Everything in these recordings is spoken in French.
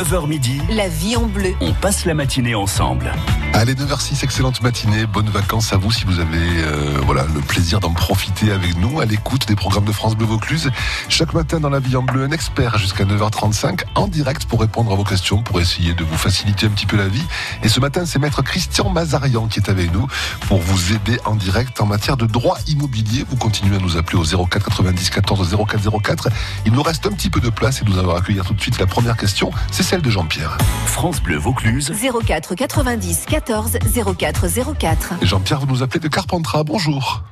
9h midi, La vie en bleu. on passe la matinée ensemble. Allez, 9h06, excellente matinée, bonnes vacances à vous si vous avez euh, voilà, le plaisir d'en profiter avec nous à l'écoute des programmes de France Bleu Vaucluse. Chaque matin dans la vie en bleu, un expert jusqu'à 9h35 en direct pour répondre à vos questions, pour essayer de vous faciliter un petit peu la vie. Et ce matin, c'est maître Christian Mazarian qui est avec nous pour vous aider en direct en matière de droit immobilier. Vous continuez à nous appeler au 04 90 14 04 04. Il nous reste un petit peu de place et nous allons accueillir tout de suite la première question. C'est celle de Jean-Pierre. France Bleu Vaucluse, 04 90 14 04 04. Et Jean-Pierre, vous nous appelez de Carpentras. Bonjour.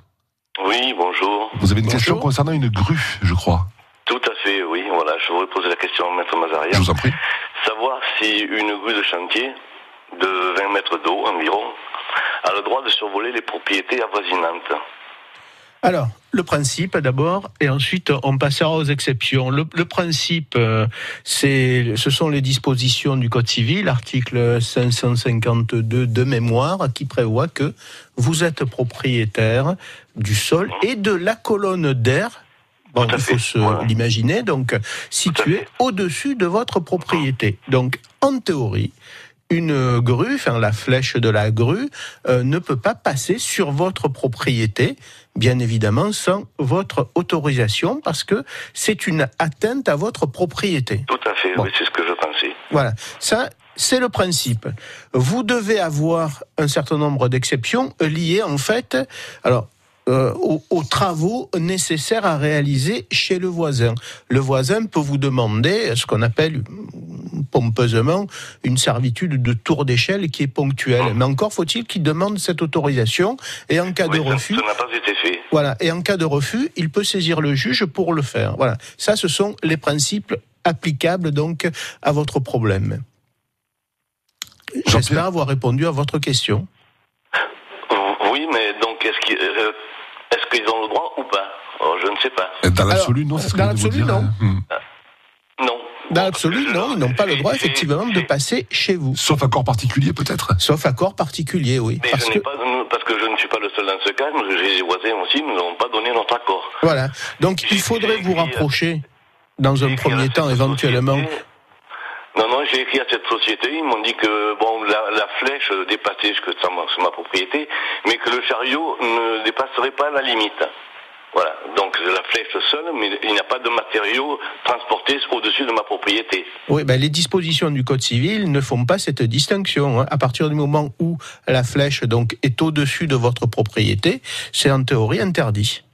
Oui, bonjour. Vous avez une question concernant une grue, je crois. Tout à fait, oui. Voilà, je voudrais poser la question à Maître Mazaria. Je vous en prie. Savoir si une grue de chantier de 20 mètres d'eau environ a le droit de survoler les propriétés avoisinantes. Alors, le principe d'abord, et ensuite on passera aux exceptions. Le, le principe, euh, c'est, ce sont les dispositions du Code civil, article 552 de mémoire, qui prévoit que vous êtes propriétaire du sol et de la colonne d'air. Bon, il faut se voilà. l'imaginer, donc situé au-dessus de votre propriété. Donc, en théorie, une grue, enfin la flèche de la grue, euh, ne peut pas passer sur votre propriété, bien évidemment sans votre autorisation, parce que c'est une atteinte à votre propriété. Tout à fait, Bon. oui, c'est ce que je pensais. Voilà, ça c'est le principe. Vous devez avoir un certain nombre d'exceptions liées en fait, alors euh, aux, aux travaux nécessaires à réaliser chez le voisin. Le voisin peut vous demander ce qu'on appelle mm, pompeusement une servitude de tour d'échelle qui est ponctuelle. Mais encore faut-il qu'il demande cette autorisation et en cas de Oui, refus, ça n'a pas été fait. voilà, et en cas de refus, il peut saisir le juge pour le faire. Voilà, ça, ce sont les principes applicables donc à votre problème. J'espère avoir répondu à votre question. Oui, mais donc est-ce qu'ils euh, est-ce qu'ils ont le droit ou pas Oh, Je ne sais pas. Dans l'absolu, non, c'est ce que dans l'absolu, non. Hmm. Non. Dans l'absolu, non, ils n'ont pas le droit effectivement de passer chez vous, Sauf accord particulier, peut-être. sauf accord particulier, oui. Mais Parce je que n'ai pas, parce que je ne suis pas le seul dans ce cas, j'ai des voisins aussi, nous n'avons pas donné notre accord. voilà, donc il faudrait vous euh, rapprocher dans un premier temps, éventuellement. Non, non, j'ai écrit à cette société, ils m'ont dit que bon, la, la flèche dépassait sur ma, sur ma propriété, mais que le chariot ne dépasserait pas la limite. Voilà, donc la flèche seule, mais il n'y a pas de matériaux transportés au-dessus de ma propriété. Oui, ben, les dispositions du Code civil ne font pas cette distinction. hein. À partir du moment où la flèche donc est au-dessus de votre propriété, c'est en théorie interdit.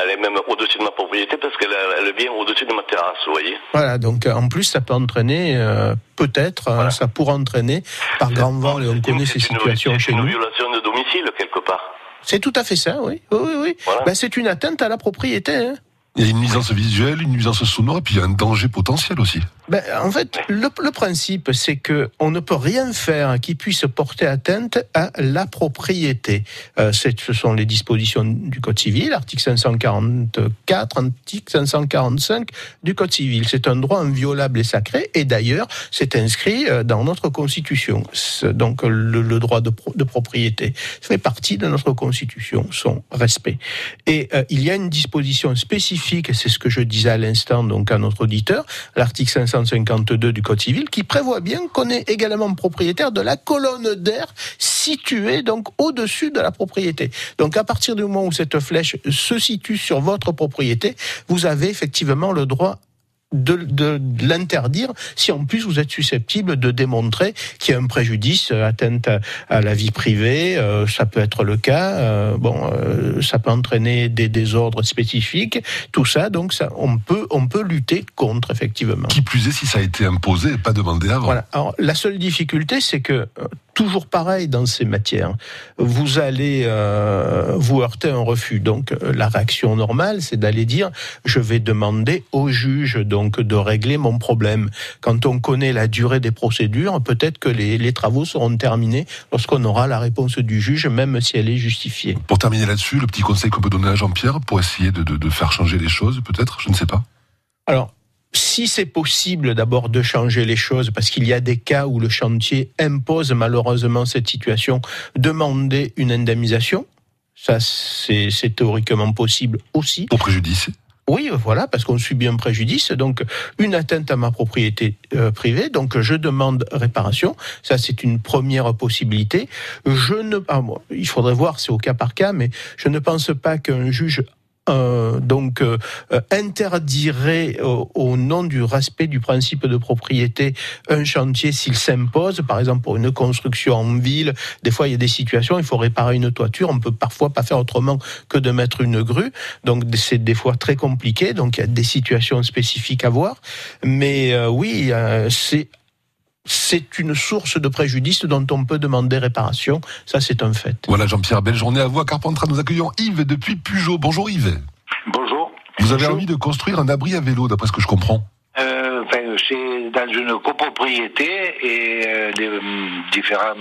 Elle est même au-dessus de ma propriété parce qu'elle elle vient au-dessus de ma terrasse, vous voyez. Voilà, donc en plus ça peut entraîner, euh, peut-être, hein, ça pourrait entraîner par grand vent, et on connaît ces C'est une- situations c'est chez une nous. violation de domicile, quelque part. C'est tout à fait ça, oui. Oui, oui, oui. Voilà. Ben, c'est une atteinte à la propriété. hein. Il y a une nuisance visuelle, une nuisance sonore, et puis il y a un danger potentiel aussi. Ben, en fait, le, principe, c'est que on ne peut rien faire qui puisse porter atteinte à la propriété. Euh, ce sont les dispositions du Code civil, article 544, article 545 du Code civil. C'est un droit inviolable et sacré, et d'ailleurs, c'est inscrit euh, dans notre Constitution. Donc, le, droit de, pro- de propriété fait partie de notre Constitution, son respect. Et euh, il y a une disposition spécifique, c'est ce que je disais à l'instant donc à notre auditeur, l'article 552 du Code civil, qui prévoit bien qu'on est également propriétaire de la colonne d'air située donc au-dessus de la propriété. Donc à partir du moment où cette flèche se situe sur votre propriété, vous avez effectivement le droit de, de- de l'interdire si en plus vous êtes susceptible de démontrer qu'il y a un préjudice, euh, atteinte à, à la vie privée, euh, ça peut être le cas. euh, bon, euh, ça peut entraîner des désordres spécifiques. Tout ça, donc ça, on peut on peut lutter contre effectivement. Qui plus est, si ça a été imposé et pas demandé avant. Voilà. Alors, la seule difficulté, c'est que, euh, toujours pareil dans ces matières, vous allez euh, vous heurter à un refus. Donc, la réaction normale, c'est d'aller dire, je vais demander au juge donc de régler mon problème. Quand on connaît la durée des procédures, peut-être que les, les travaux seront terminés lorsqu'on aura la réponse du juge, même si elle est justifiée. Pour terminer là-dessus, le petit conseil qu'on peut donner à Jean-Pierre pour essayer de, de- de faire changer les choses, peut-être, je ne sais pas. Alors, si c'est possible d'abord de changer les choses, parce qu'il y a des cas où le chantier impose malheureusement cette situation, demander une indemnisation. Ça, c'est théoriquement possible aussi. Pour préjudice. Oui, voilà, parce qu'on subit un préjudice, donc une atteinte à ma propriété euh, privée, donc je demande réparation. Ça, c'est une première possibilité. Je ne, ah, bon, il faudrait voir, c'est au cas par cas, mais je ne pense pas qu'un juge euh, donc euh, euh, interdirait au nom du respect du principe de propriété un chantier s'il s'impose, par exemple pour une construction en ville. Des fois, il y a des situations, il faut réparer une toiture, on peut parfois pas faire autrement que de mettre une grue. Donc c'est des fois très compliqué. Donc il y a des situations spécifiques à voir. Mais oui, c'est c'est une source de préjudice dont on peut demander réparation. Ça, c'est un fait. Voilà, Jean-Pierre, belle journée à vous à Carpentras. Nous accueillons Yves depuis Pujot. Bonjour Yves. Bonjour. Vous avez envie de construire un abri à vélo, d'après ce que je comprends euh, c'est dans une copropriété et euh, les euh, différents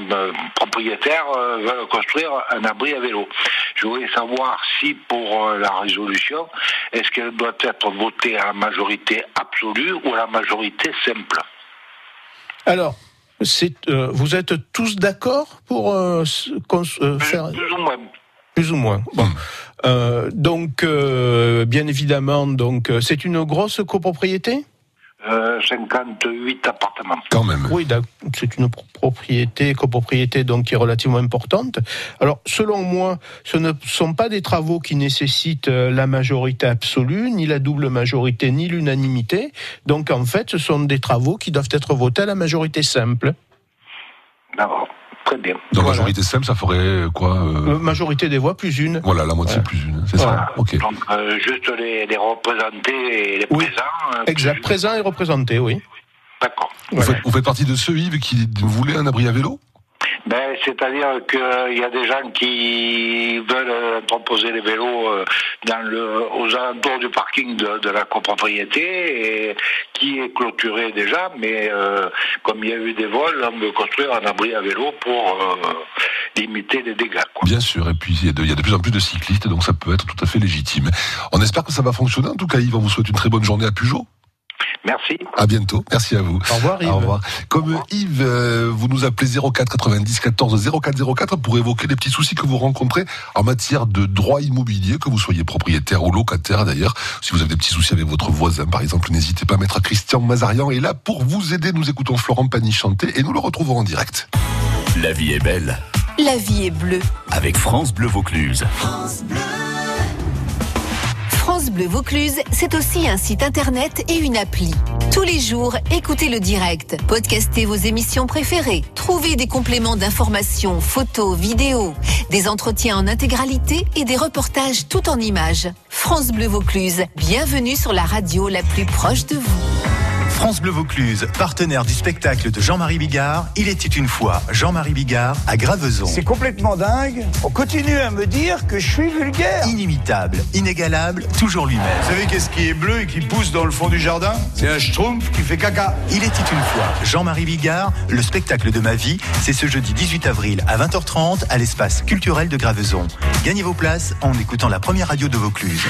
propriétaires veulent construire un abri à vélo. Je voulais savoir si pour la résolution, est-ce qu'elle doit être votée à la majorité absolue ou à la majorité simple? Alors, euh, vous êtes tous d'accord pour euh, euh, faire plus ou moins. Plus ou moins. Bon. donc, bien évidemment, donc c'est une grosse copropriété? 58 euh, appartements. Quand même. Oui, c'est une propriété, copropriété donc qui est relativement importante. Alors, selon moi, ce ne sont pas des travaux qui nécessitent euh, la majorité absolue, ni la double majorité, ni l'unanimité. Donc, en fait, ce sont des travaux qui doivent être votés à la majorité simple. D'accord. Très bien. Donc majorité simple, ça ferait quoi euh Majorité des voix plus une. Voilà, la moitié plus une, c'est ça. Ok. Donc juste les, les, représentés et les présents. exact, présents et représentés, oui. D'accord. Vous, vous, faites partie de ceux, Yves, qui voulaient un abri à vélo? Ben, C'est-à-dire qu'il y a des gens qui veulent proposer les vélos euh, dans le, aux alentours du parking de, la copropriété et qui est clôturé déjà, mais euh, comme il y a eu des vols, on veut construire un abri à vélo pour euh, limiter les dégâts. Bien sûr, et puis il y, a de, plus en plus de cyclistes, donc ça peut être tout à fait légitime. On espère que ça va fonctionner. En tout cas, Yves, on vous souhaite une très bonne journée à Peugeot. Merci. À bientôt. Merci à vous. Au revoir Yves. Au revoir. Comme Yves, euh, vous nous appelez 04 90 14 04 04 pour évoquer les petits soucis que vous rencontrez en matière de droit immobilier, que vous soyez propriétaire ou locataire d'ailleurs. Si vous avez des petits soucis avec votre voisin, par exemple, n'hésitez pas à mettre Christian Mazarian est là pour vous aider. Nous écoutons Florent Pagny chanter et nous le retrouvons en direct. La vie est belle. La vie est bleue. Avec France Bleu Vaucluse. France Bleu. France Bleu Vaucluse, c'est aussi un site internet et une appli. Tous les jours, écoutez le direct, podcastez vos émissions préférées, trouvez des compléments d'informations, photos, vidéos, des entretiens en intégralité et des reportages tout en images. France Bleu Vaucluse, bienvenue sur la radio la plus proche de vous. France Bleu Vaucluse, partenaire du spectacle de Jean-Marie Bigard. Il était une fois Jean-Marie Bigard à Graveson. C'est complètement dingue. On continue à me dire que je suis vulgaire. Inimitable, inégalable, toujours lui-même. Vous savez qu'est-ce qui est bleu et qui pousse dans le fond du jardin C'est un schtroumpf qui fait caca. Il était une fois Jean-Marie Bigard, le spectacle de ma vie. C'est ce jeudi 18 avril à 20h30 à l'espace culturel de Graveson. Gagnez vos places en écoutant la première radio de Vaucluse.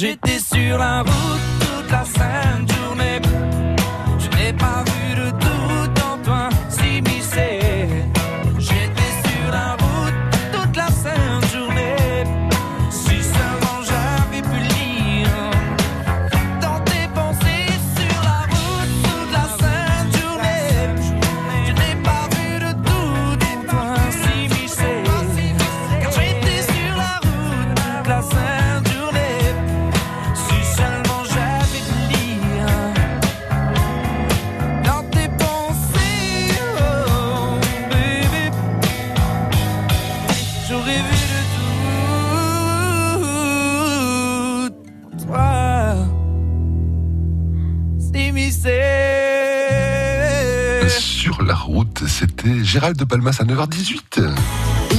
J'étais sur la route c'était Gérald de Palmas à 9h18.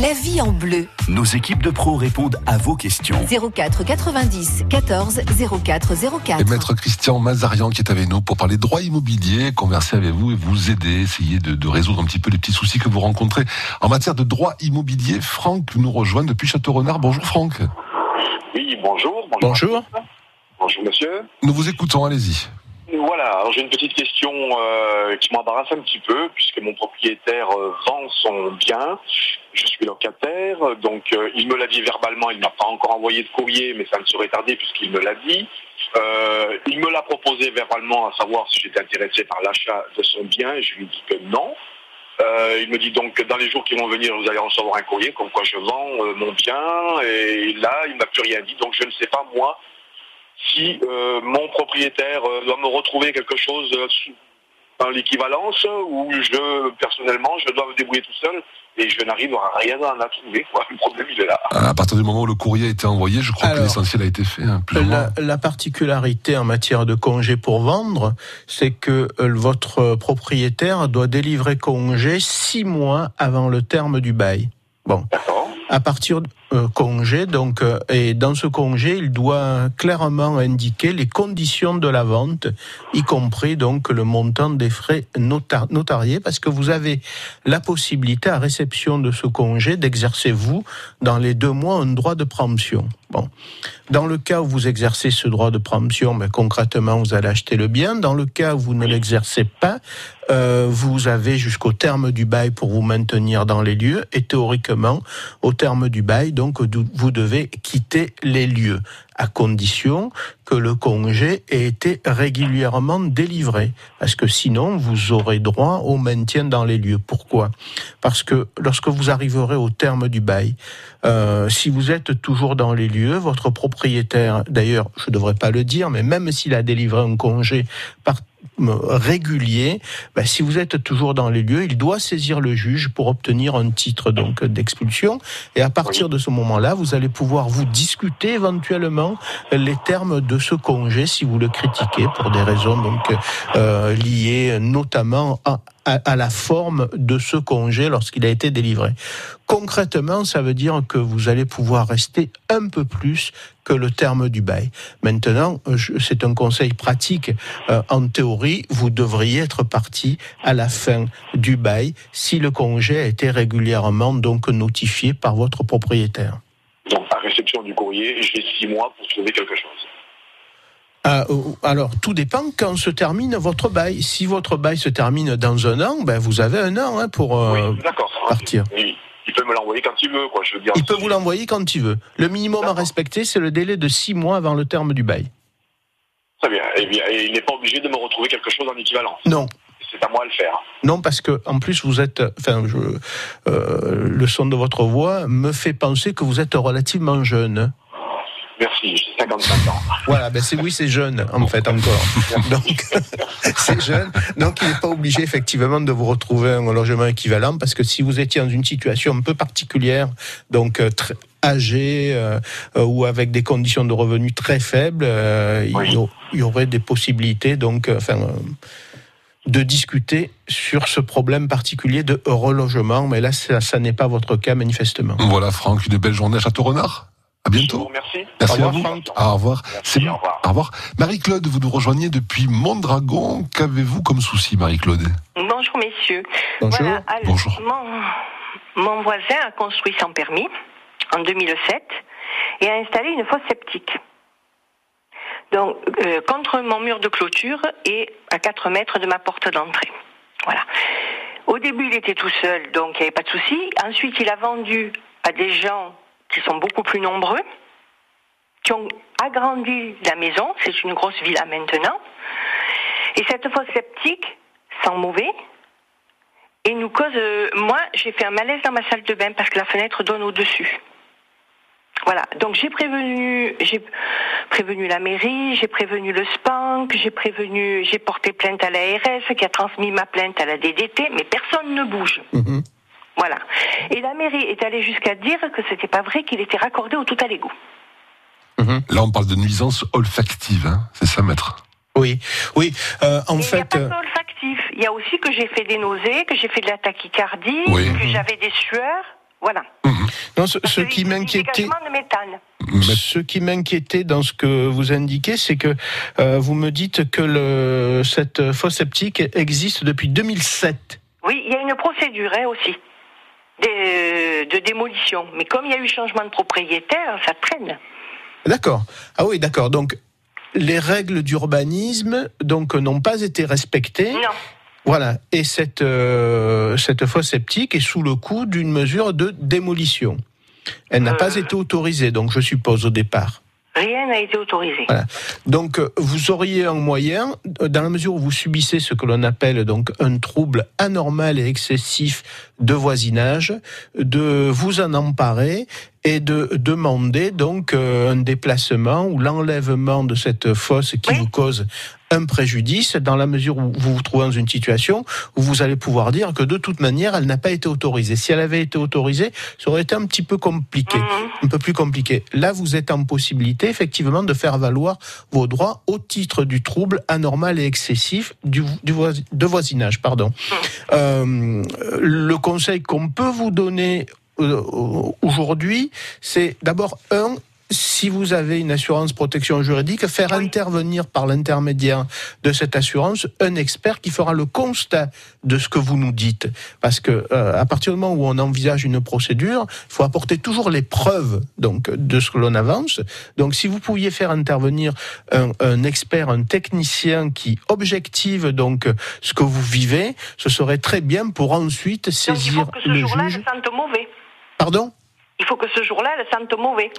La vie en bleu. Nos équipes de pros répondent à vos questions. 04 90 14 04 04. Et maître Christian Mazarian qui est avec nous pour parler droit immobilier, converser avec vous et vous aider, essayer de, de résoudre un petit peu les petits soucis que vous rencontrez en matière de droit immobilier. Franck nous rejoint depuis Château-Renard. Bonjour Franck. Oui, bonjour. Bonjour. Bonjour, monsieur. Nous vous écoutons, allez-y. Voilà, alors j'ai une petite question euh, qui m'embarrasse un petit peu, puisque mon propriétaire euh, vend son bien. Je suis locataire, donc euh, il me l'a dit verbalement, il m'a pas encore envoyé de courrier, mais ça ne saurait tarder puisqu'il me l'a dit. Il me l'a proposé verbalement à savoir si j'étais intéressé par l'achat de son bien, et je lui dis que non. Il me dit donc que dans les jours qui vont venir, vous allez recevoir un courrier comme quoi je vends mon bien. Et là, il m'a plus rien dit. Donc je ne sais pas moi si euh, mon propriétaire euh, doit me retrouver quelque chose euh, dans l'équivalence ou je personnellement je dois me débrouiller tout seul et je n'arrive à rien à trouver. Quoi. Le problème il est là. À partir du moment où le courrier a été envoyé, je crois que l'essentiel a été fait. hein, plus. La, la particularité en matière de congé pour vendre, c'est que euh, votre propriétaire doit délivrer congé six mois avant le terme du bail. Bon. À partir de euh, congé, donc, euh, et dans ce congé, il doit clairement indiquer les conditions de la vente, y compris donc le montant des frais nota- notariés, parce que vous avez la possibilité à réception de ce congé d'exercer vous dans les deux mois un droit de préemption. Bon. Dans le cas où vous exercez ce droit de préemption, ben, concrètement, vous allez acheter le bien. Dans le cas où vous ne l'exercez pas, euh, vous avez jusqu'au terme du bail pour vous maintenir dans les lieux. Et théoriquement, au terme du bail, donc, vous devez quitter les lieux, à condition que le congé ait été régulièrement délivré. Parce que sinon, vous aurez droit au maintien dans les lieux. Pourquoi? Parce que lorsque vous arriverez au terme du bail, euh, si vous êtes toujours dans les lieux, votre propriétaire, d'ailleurs, je ne devrais pas le dire, mais même s'il a délivré un congé par régulier, ben, si vous êtes toujours dans les lieux, il doit saisir le juge pour obtenir un titre donc d'expulsion. Et à partir de ce moment-là, vous allez pouvoir vous discuter éventuellement les termes de ce congé si vous le critiquez pour des raisons donc euh, liées notamment à, à, la forme de ce congé lorsqu'il a été délivré. Concrètement, ça veut dire que vous allez pouvoir rester un peu plus que le terme du bail. Maintenant, c'est un conseil pratique. Euh, en théorie, vous devriez être parti à la fin du bail si le congé a été régulièrement donc notifié par votre propriétaire. Donc à réception du courrier, j'ai six mois pour trouver quelque chose. Euh, alors, tout dépend quand se termine votre bail. Si votre bail se termine dans un an, ben, vous avez un an hein, pour euh, D'accord. partir. Il, il peut me l'envoyer quand il veut, quoi. Je veux dire. Il peut vous l'envoyer quand il veut. Le minimum à respecter, c'est le délai de six mois avant le terme du bail. Très bien. Et, bien, et il n'est pas obligé de me retrouver quelque chose en équivalent. Non. c'est à moi de le faire. Non, parce que en plus vous êtes, enfin, je, euh, le son de votre voix me fait penser que vous êtes relativement jeune. Merci, j'ai 55 ans. Voilà, ben c'est oui, c'est jeune en fait encore. Donc c'est jeune, donc il n'est pas obligé effectivement de vous retrouver un logement équivalent parce que si vous étiez dans une situation un peu particulière, donc euh, très âgé euh, euh, ou avec des conditions de revenus très faibles, euh, il y au- il y aurait des possibilités donc, euh, enfin. euh, de discuter sur ce problème particulier de relogement, mais là, ça, ça n'est pas votre cas manifestement. Voilà, Franck, une belle journée à Château-Renard. À bientôt. Merci. Merci Au à revoir, vous. Au revoir. Merci, au revoir. Au revoir. Marie-Claude, vous nous rejoignez depuis Mondragon. Qu'avez-vous comme souci, Marie-Claude? Bonjour messieurs. Bonjour. Voilà, alors, Bonjour. Mon, mon voisin a construit sans permis en 2007 et a installé une fosse septique. Donc, euh, contre mon mur de clôture et à 4 mètres de ma porte d'entrée. Voilà. Au début, il était tout seul, donc il n'y avait pas de souci. Ensuite, il a vendu à des gens qui sont beaucoup plus nombreux, qui ont agrandi la maison. C'est une grosse villa maintenant. Et cette fosse sceptique, sans mauvais, et nous cause. moi, j'ai fait un malaise dans ma salle de bain parce que la fenêtre donne au-dessus. Voilà. Donc j'ai prévenu, j'ai prévenu la mairie, j'ai prévenu le SPANC, j'ai prévenu, j'ai porté plainte à l'ARS qui a transmis ma plainte à la DDT, mais personne ne bouge. Mhm. Voilà. Et la mairie est allée jusqu'à dire que c'était pas vrai qu'il était raccordé au tout à l'égout. Là, on parle de nuisance olfactive, hein. c'est ça, maître Oui, oui. euh, en Et il n'y a fait, pas euh, que olfactif. Il y a aussi que j'ai fait des nausées, que j'ai fait de la tachycardie, Oui. que j'avais des sueurs. Voilà. non, ce, ce qui y m'inquiétait, dégagement de méthane. ce qui m'inquiétait dans ce que vous indiquez, c'est que euh, vous me dites que le, cette fosse septique existe depuis 2007. Oui, il y a une procédure hein, aussi de, de démolition. Mais comme il y a eu changement de propriétaire, ça traîne. D'accord. Ah oui, d'accord. Donc les règles d'urbanisme donc n'ont pas été respectées. Non. Voilà. Et cette euh, cette fosse septique est sous le coup d'une mesure de démolition. Elle n'a Euh. pas été autorisée, donc je suppose au départ. Rien n'a été autorisé. Donc, euh, vous auriez un moyen, euh, dans la mesure où vous subissez ce que l'on appelle donc un trouble anormal et excessif de voisinage, de vous en emparer et de demander donc euh, un déplacement ou l'enlèvement de cette fosse qui Oui. vous cause un préjudice, dans la mesure où vous vous trouvez dans une situation où vous allez pouvoir dire que de toute manière, elle n'a pas été autorisée. Si elle avait été autorisée, ça aurait été un petit peu compliqué Mhm. un peu plus compliqué. Là, vous êtes en possibilité, effectivement, de faire valoir vos droits au titre du trouble anormal et excessif du, du voisinage. Pardon. Euh, le conseil qu'on peut vous donner aujourd'hui, c'est d'abord un. Si vous avez une assurance protection juridique, faire intervenir par l'intermédiaire de cette assurance un expert qui fera le constat de ce que vous nous dites. Parce que euh, à partir du moment où on envisage une procédure, il faut apporter toujours les preuves donc de ce que l'on avance. Donc si vous pouviez faire intervenir un, un expert, un technicien qui objective donc ce que vous vivez, ce serait très bien pour ensuite Donc il faut saisir que ce le juge. sente mauvais. Pardon Il faut que ce jour-là, elle sente mauvais.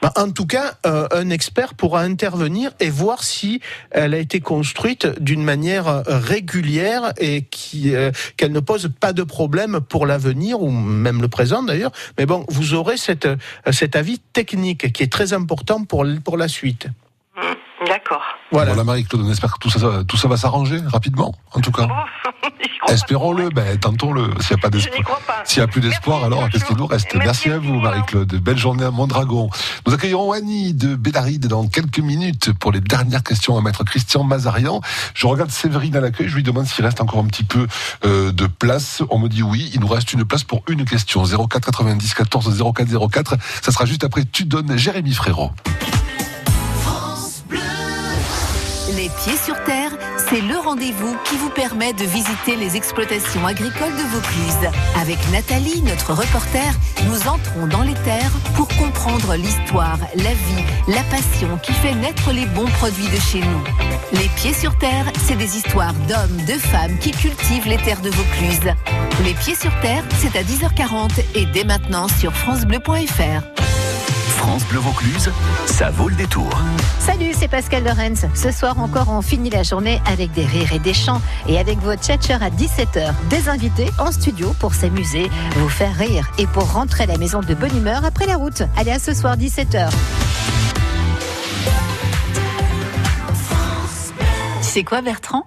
Bah, En tout cas, euh, un expert pourra intervenir et voir si elle a été construite d'une manière euh, régulière et qui euh, qu'elle ne pose pas de problème pour l'avenir ou même le présent d'ailleurs. Mais bon, vous aurez cette, cet avis technique qui est très important pour, pour la suite. Hmm, D'accord. Voilà. Voilà, Marie-Claude, on espère que tout ça, tout ça va s'arranger rapidement, en tout cas. Espérons-le, ben, tentons-le. S'il n'y a pas d'espoir. S'il n'y a plus d'espoir, alors qu'est-ce qu'il nous reste? Merci à vous. Marie-Claude. Belle journée à Mondragon. Nous accueillerons Annie de Bédaride dans quelques minutes pour les dernières questions à maître Christian Mazarian. Je regarde Séverine à l'accueil, je lui demande s'il reste encore un petit peu euh, de place. On me dit oui, il nous reste une place pour une question. 04 90 14 04 04. Ça sera juste après Tu donnes Jérémy Frérot. Les pieds sur terre, c'est le rendez-vous qui vous permet de visiter les exploitations agricoles de Vaucluse. Avec Nathalie, notre reporter, nous entrons dans les terres pour comprendre l'histoire, la vie, la passion qui fait naître les bons produits de chez nous. Les pieds sur terre, c'est des histoires d'hommes, de femmes qui cultivent les terres de Vaucluse. Les pieds sur terre, c'est à 10h40 et dès maintenant sur francebleu.fr. France Bleu Vaucluse, ça vaut le détour. Salut, c'est Pascal Lorenz. Ce soir encore, on finit la journée avec des rires et des chants et avec votre tchatcher à 17h. Des invités en studio pour s'amuser, vous faire rire et pour rentrer à la maison de bonne humeur après la route. Allez, à ce soir, 17h. Tu sais quoi, Bertrand?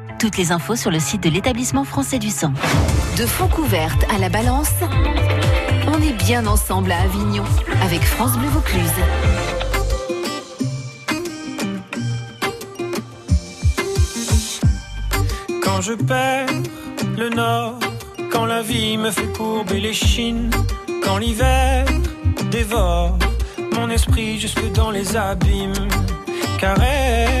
Toutes les infos sur le site de l'établissement français du sang. De Foncouverte à la Balance, on est bien ensemble à Avignon avec France Bleu Vaucluse. Quand je perds le nord, quand la vie me fait courber les chines, quand l'hiver dévore mon esprit jusque dans les abîmes, caresse,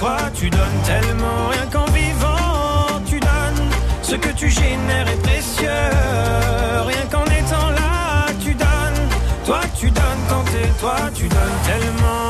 toi, tu donnes tellement. Rien qu'en vivant, tu donnes. Ce que tu génères est précieux. Rien qu'en étant là, tu donnes. Toi, tu donnes quand t'es toi, tu donnes tellement.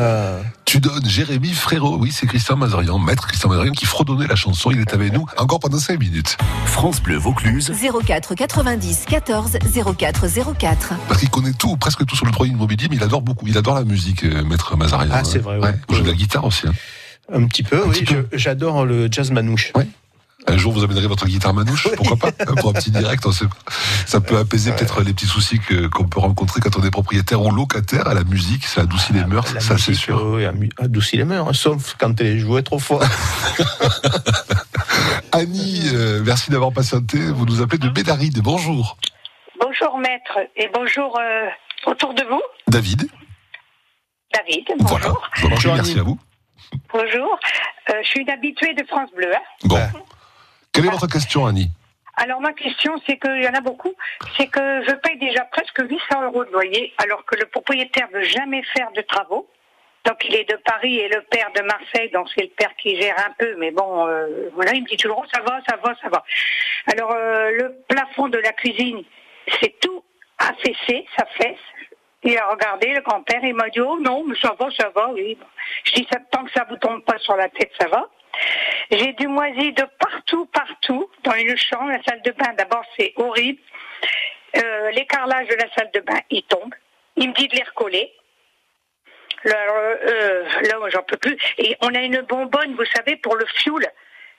Donnes. Tu donnes Jérémy Frérot, oui, c'est Christian Mazarian, maître Christian Mazarian qui fredonnait la chanson. Il est avec nous encore pendant 5 minutes. France Bleu Vaucluse. 04 90 14 04 04. Parce qu'il connaît tout, presque tout sur le produit immobilier, mais il adore beaucoup. Il adore la musique, euh, maître Mazarian. Ah, c'est vrai, ouais. Il joue de la guitare aussi. hein. Un petit peu, oui. J'adore le jazz manouche. Un jour, vous amènerez votre guitare manouche, pourquoi pas Pour un petit direct, on sait pas. ça peut apaiser peut-être les petits soucis que- qu'on peut rencontrer quand on est propriétaire ou locataire à la musique. Ça adoucit les mœurs, La ça c'est sûr. euh, oui, adoucit les mœurs, hein, sauf quand elle est jouée trop fort. Annie, euh, merci d'avoir patienté. Vous nous appelez de Bédaride. Bonjour. Bonjour maître et bonjour euh, autour de vous, David. David. Voilà. Bonjour. Bonjour, merci à vous. Bonjour. Euh, je suis une habituée de France Bleu. hein. Bon. Quelle est votre question, Annie Alors ma question, c'est qu'il y en a beaucoup, c'est que je paye déjà presque 800 euros de loyer, alors que le propriétaire veut jamais faire de travaux. Donc il est de Paris et le père de Marseille, donc c'est le père qui gère un peu, mais bon, euh, voilà, il me dit toujours ça va, ça va, ça va. Alors euh, le plafond de la cuisine, c'est tout affaissé, ça fesse. Il a regardé, le grand-père, il m'a dit, oh non, mais ça va, ça va, oui. Je dis, tant que ça vous tombe pas sur la tête, ça va. J'ai du moisi de partout, partout, dans le champ, la salle de bain. D'abord, c'est horrible. Euh, L'écarlage de la salle de bain, il tombe. Il me dit de les recoller. Là, euh, là, j'en peux plus. Et on a une bonbonne, vous savez, pour le fioul.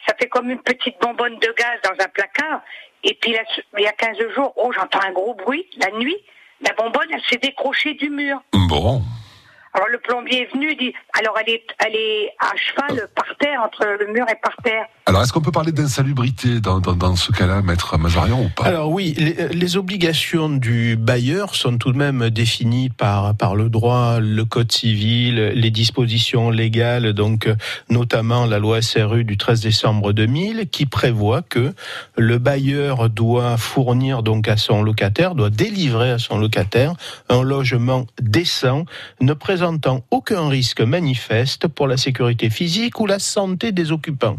Ça fait comme une petite bonbonne de gaz dans un placard. Et puis, là, il y a 15 jours, oh, j'entends un gros bruit, la nuit. La bonbonne, elle s'est décrochée du mur. Bon. Alors le plombier est venu, dit, alors elle est, elle est à cheval par terre, entre le mur et par terre. Alors, est-ce qu'on peut parler d'insalubrité dans, dans, dans ce cas-là, maître Mazarian, ou pas? Alors oui, les, les obligations du bailleur sont tout de même définies par, par le droit, le code civil, les dispositions légales, donc notamment la loi SRU du 13 décembre 2000, qui prévoit que le bailleur doit fournir donc à son locataire, doit délivrer à son locataire un logement décent, ne présentant aucun risque manifeste pour la sécurité physique ou la santé des occupants.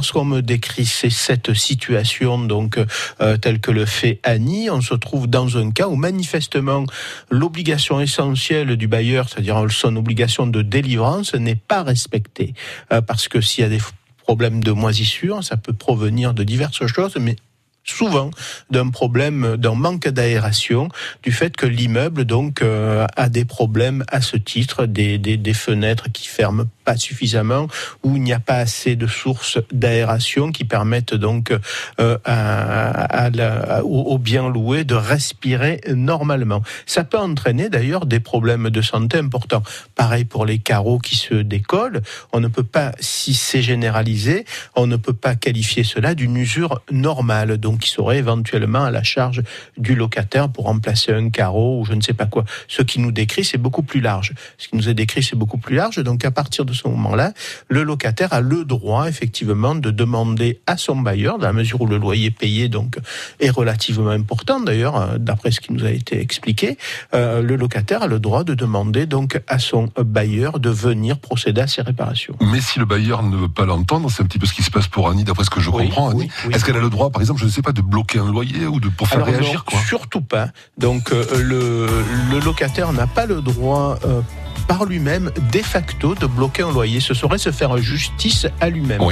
Lorsqu'on me décrit cette situation, donc euh, telle que le fait Annie, on se trouve dans un cas où manifestement l'obligation essentielle du bailleur, c'est-à-dire son obligation de délivrance, n'est pas respectée. Euh, parce que s'il y a des problèmes de moisissure, ça peut provenir de diverses choses, mais souvent d'un problème, d'un manque d'aération, du fait que l'immeuble donc euh, a des problèmes à ce titre, des, des, fenêtres qui ferment pas suffisamment, où il n'y a pas assez de sources d'aération qui permettent donc euh, à, la- au, bien loué de respirer normalement. Ça peut entraîner d'ailleurs des problèmes de santé importants. Pareil pour les carreaux qui se décollent. On ne peut pas, si c'est généralisé, on ne peut pas qualifier cela d'une usure normale, qui serait éventuellement à la charge du locataire pour remplacer un carreau ou je ne sais pas quoi. Ce qui nous décrit, c'est beaucoup plus large. Ce qui nous est décrit, c'est beaucoup plus large. Donc à partir de ce moment-là, le locataire a le droit effectivement de demander à son bailleur, dans la mesure où le loyer payé donc est relativement important d'ailleurs, euh, d'après ce qui nous a été expliqué, euh, le locataire a le droit de demander donc à son bailleur de venir procéder à ces réparations. Mais si le bailleur ne veut pas l'entendre, c'est un petit peu ce qui se passe pour Annie, d'après ce que je comprends. Annie. Est-ce qu'elle a le droit, par exemple, je ne sais pas, de bloquer un loyer ou de pour faire Alors non, réagir quoi surtout pas. Donc euh, le, le locataire n'a pas le droit euh, par lui-même, de facto, de bloquer un loyer. Ce serait se faire justice à lui-même.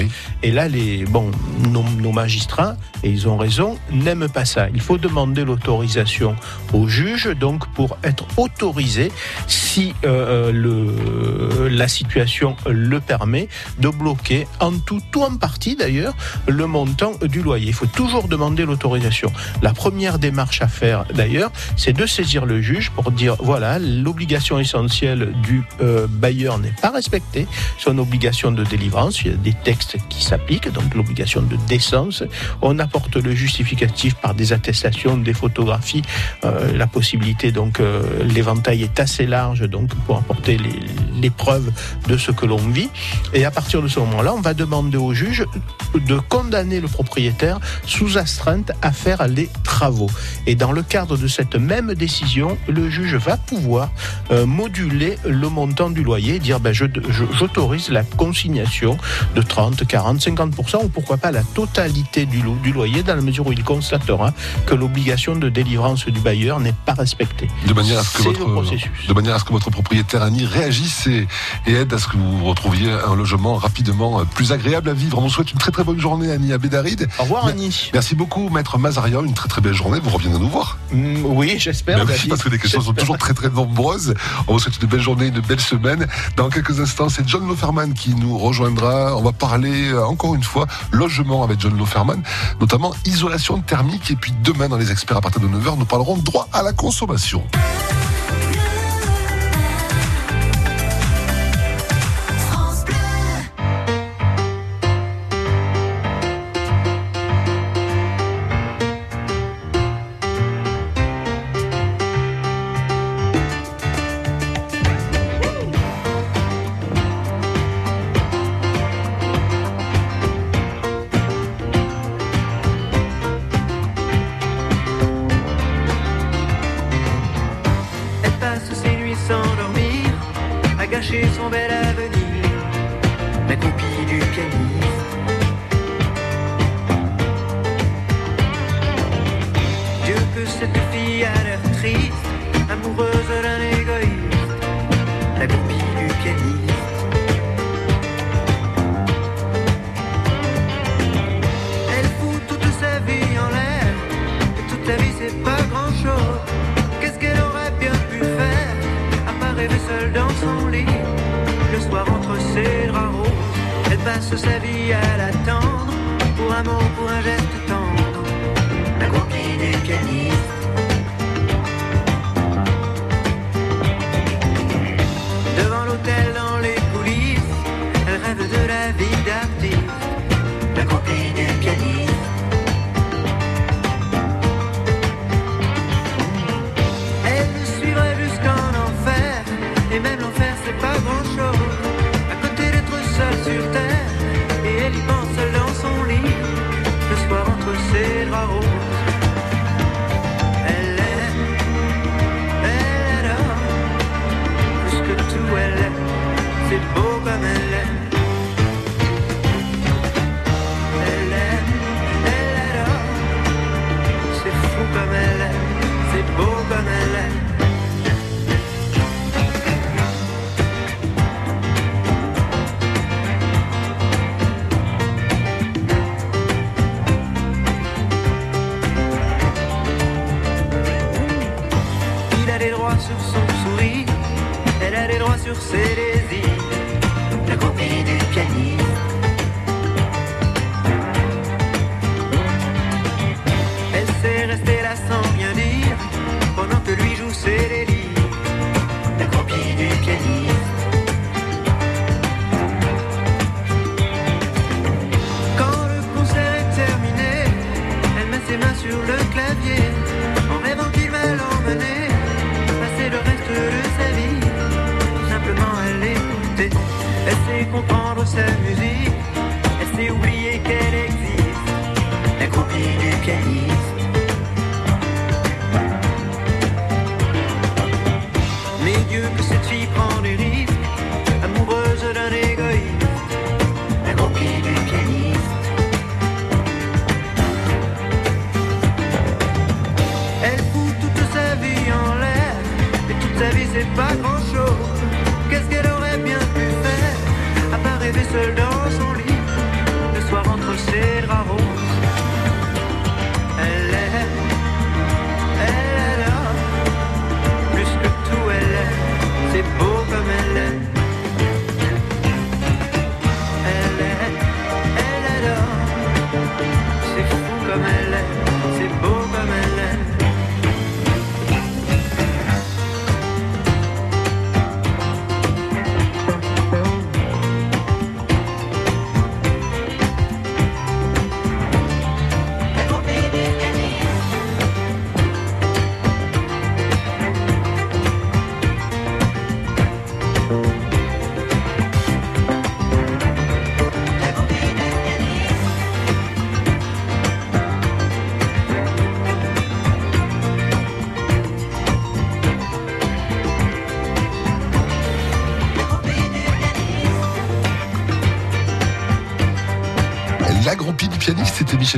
Et là, les, bon, nos, nos magistrats, et ils ont raison, n'aiment pas ça. Il faut demander l'autorisation au juge, donc pour être autorisé, si euh, le, la situation le permet, de bloquer en tout ou en partie d'ailleurs le montant du loyer. Il faut toujours demander l'autorisation. La première démarche à faire d'ailleurs, c'est de saisir le juge pour dire voilà, l'obligation essentielle du euh, bailleur n'est pas respectée, son obligation de délivrance, il y a des textes qui s'appliquent, donc l'obligation de décence. On apporte le justificatif par des attestations, des photographies, euh, la possibilité donc euh, l'éventail est assez large donc pour apporter les, les preuves de ce que l'on vit. Et à partir de ce moment-là, on va demander au juge de condamner le propriétaire sous astreinte à faire les travaux. Et dans le cadre de cette même décision, le juge va pouvoir moduler le montant du loyer et dire ben, je- je- j'autorise la consignation de 30, 40, 50% ou pourquoi pas la totalité du, lo- du loyer dans la mesure où il constatera que l'obligation de délivrance du bailleur n'est pas respectée. De manière à ce que votre, le de manière à ce que votre propriétaire Annie réagisse et, et aide à ce que vous retrouviez un logement rapidement euh, plus agréable à vivre. On vous souhaite une très très bonne journée Annie à Bédaride. Au revoir Annie. Merci beaucoup Maître Mazarian, une très très belle journée. Vous reviendrez nous voir. Mm, oui, j'espère. Oui, parce que les questions sont toujours très très nombreuses. On vous souhaite une belle journée, une belle semaine. Dans quelques instants, c'est John Loferman qui nous rejoindra. On va parler euh, encore une fois logement avec John Loferman, notamment isolation thermique. Et puis demain, dans les experts à partir de 9h, nous parlerons droit à la consommation. cette fille a l'air triste, amoureuse d'un égoïste, la goupille du pianiste. Elle fout toute sa vie en l'air, et toute la vie c'est pas grand chose. Qu'est-ce qu'elle aurait bien pu faire, à part rêver seule dans son lit, le soir entre ses draps roses. Elle passe sa vie à l'attendre, pour un mot, pour un geste Feliz can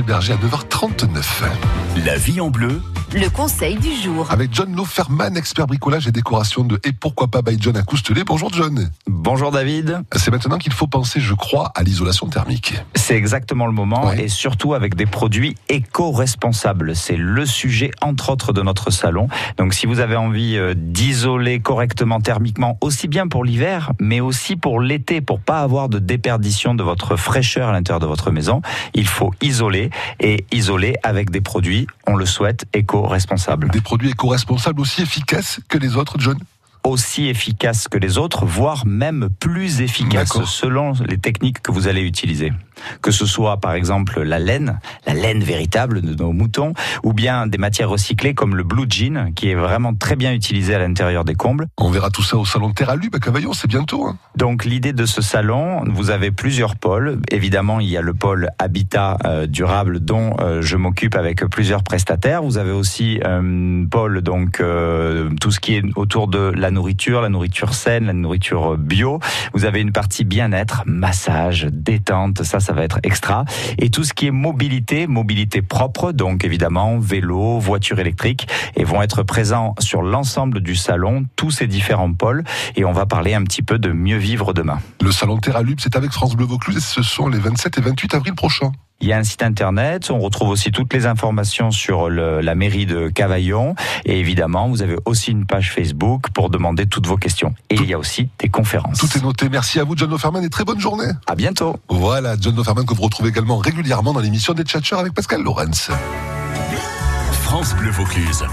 Michel Berger à 9h39. La vie en bleu, Le conseil du jour. Avec John Loferman, expert bricolage et décoration de Et pourquoi pas by John à Coustelet. Bonjour John. Bonjour David. C'est maintenant qu'il faut penser, je crois, à l'isolation thermique. C'est exactement le moment et surtout avec des produits éco-responsables. C'est le sujet entre autres de notre salon. Donc si vous avez envie euh, d'isoler correctement thermiquement, aussi bien pour l'hiver, mais aussi pour l'été, pour pas avoir de déperdition de votre fraîcheur à l'intérieur de votre maison, il faut isoler et isoler avec des produits, on le souhaite, éco-responsables. Des produits éco-responsables aussi efficaces que les autres, John? Aussi efficaces que les autres, voire même plus efficaces selon les techniques que vous allez utiliser. Que ce soit par exemple la laine, la laine véritable de nos moutons, ou bien des matières recyclées comme le blue jean, qui est vraiment très bien utilisé à l'intérieur des combles. On verra tout ça au salon Terralube à Cavaillon, c'est bientôt. Hein. Donc l'idée de ce salon, vous avez plusieurs pôles. Évidemment, il y a le pôle habitat euh, durable dont euh, je m'occupe avec plusieurs prestataires. Vous avez aussi un pôle donc euh, tout ce qui est autour de la nourriture, la nourriture saine, la nourriture bio. Vous avez une partie bien-être, massage, détente, ça ça va être extra et tout ce qui est mobilité, mobilité propre, donc évidemment vélo, voiture électrique et vont être présents sur l'ensemble du salon, tous ces différents pôles et on va parler un petit peu de mieux vivre demain. Le salon Terralube, c'est avec France Bleu Vaucluse et ce sont les 27 et 28 avril prochains. Il y a un site internet. On retrouve aussi toutes les informations sur le- la mairie de Cavaillon. Et évidemment, vous avez aussi une page Facebook pour demander toutes vos questions. Et il y a aussi des conférences. Tout est noté. Merci à vous, John Offerman, et très bonne journée. À bientôt. Voilà, John Offerman que vous retrouvez également régulièrement dans l'émission des Tchatcheurs avec Pascal Lorenz. France Bleu Vaucluse.